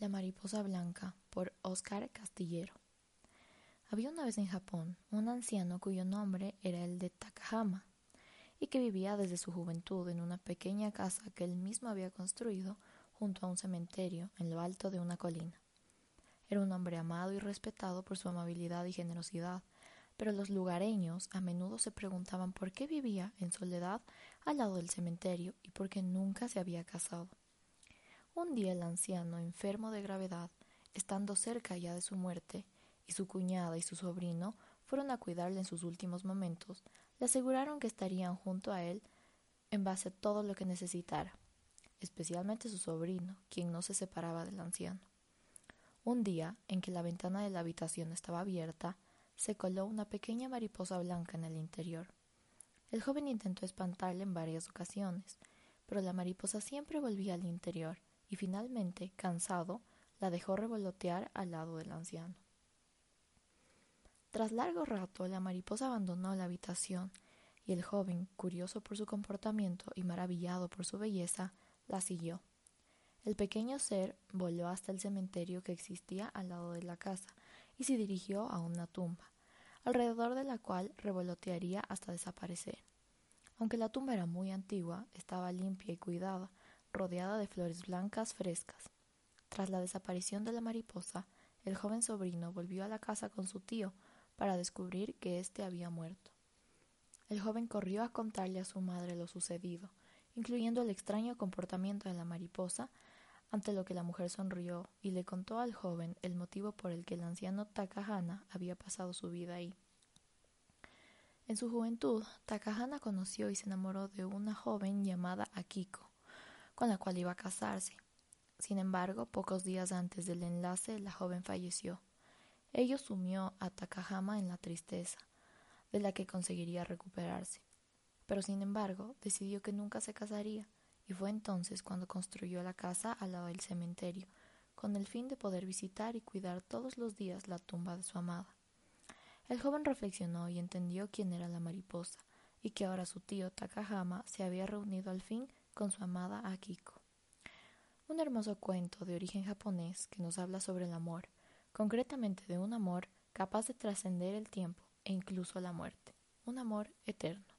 La mariposa blanca por Oscar Castillero. Había una vez en Japón un anciano cuyo nombre era el de Takahama y que vivía desde su juventud en una pequeña casa que él mismo había construido junto a un cementerio en lo alto de una colina. Era un hombre amado y respetado por su amabilidad y generosidad, pero los lugareños a menudo se preguntaban por qué vivía en soledad al lado del cementerio y por qué nunca se había casado. Un día el anciano, enfermo de gravedad, estando cerca ya de su muerte, y su cuñada y su sobrino fueron a cuidarle en sus últimos momentos, le aseguraron que estarían junto a él en base a todo lo que necesitara, especialmente su sobrino, quien no se separaba del anciano. Un día, en que la ventana de la habitación estaba abierta, se coló una pequeña mariposa blanca en el interior. El joven intentó espantarle en varias ocasiones, pero la mariposa siempre volvía al interior, y finalmente, cansado, la dejó revolotear al lado del anciano. Tras largo rato, la mariposa abandonó la habitación y el joven, curioso por su comportamiento y maravillado por su belleza, la siguió. El pequeño ser voló hasta el cementerio que existía al lado de la casa y se dirigió a una tumba, alrededor de la cual revolotearía hasta desaparecer. Aunque la tumba era muy antigua, estaba limpia y cuidada, rodeada de flores blancas frescas. Tras la desaparición de la mariposa, el joven sobrino volvió a la casa con su tío para descubrir que éste había muerto. El joven corrió a contarle a su madre lo sucedido, incluyendo el extraño comportamiento de la mariposa, ante lo que la mujer sonrió y le contó al joven el motivo por el que el anciano Takahana había pasado su vida ahí. En su juventud, Takahana conoció y se enamoró de una joven llamada Akiko, con la cual iba a casarse. Sin embargo, pocos días antes del enlace, la joven falleció. Ello sumió a Takahama en la tristeza, de la que conseguiría recuperarse. Pero sin embargo, decidió que nunca se casaría, y fue entonces cuando construyó la casa al lado del cementerio, con el fin de poder visitar y cuidar todos los días la tumba de su amada. El joven reflexionó y entendió quién era la mariposa, y que ahora su tío Takahama se había reunido al fin con su amada Akiko. Un hermoso cuento de origen japonés que nos habla sobre el amor, concretamente de un amor capaz de trascender el tiempo e incluso la muerte, un amor eterno.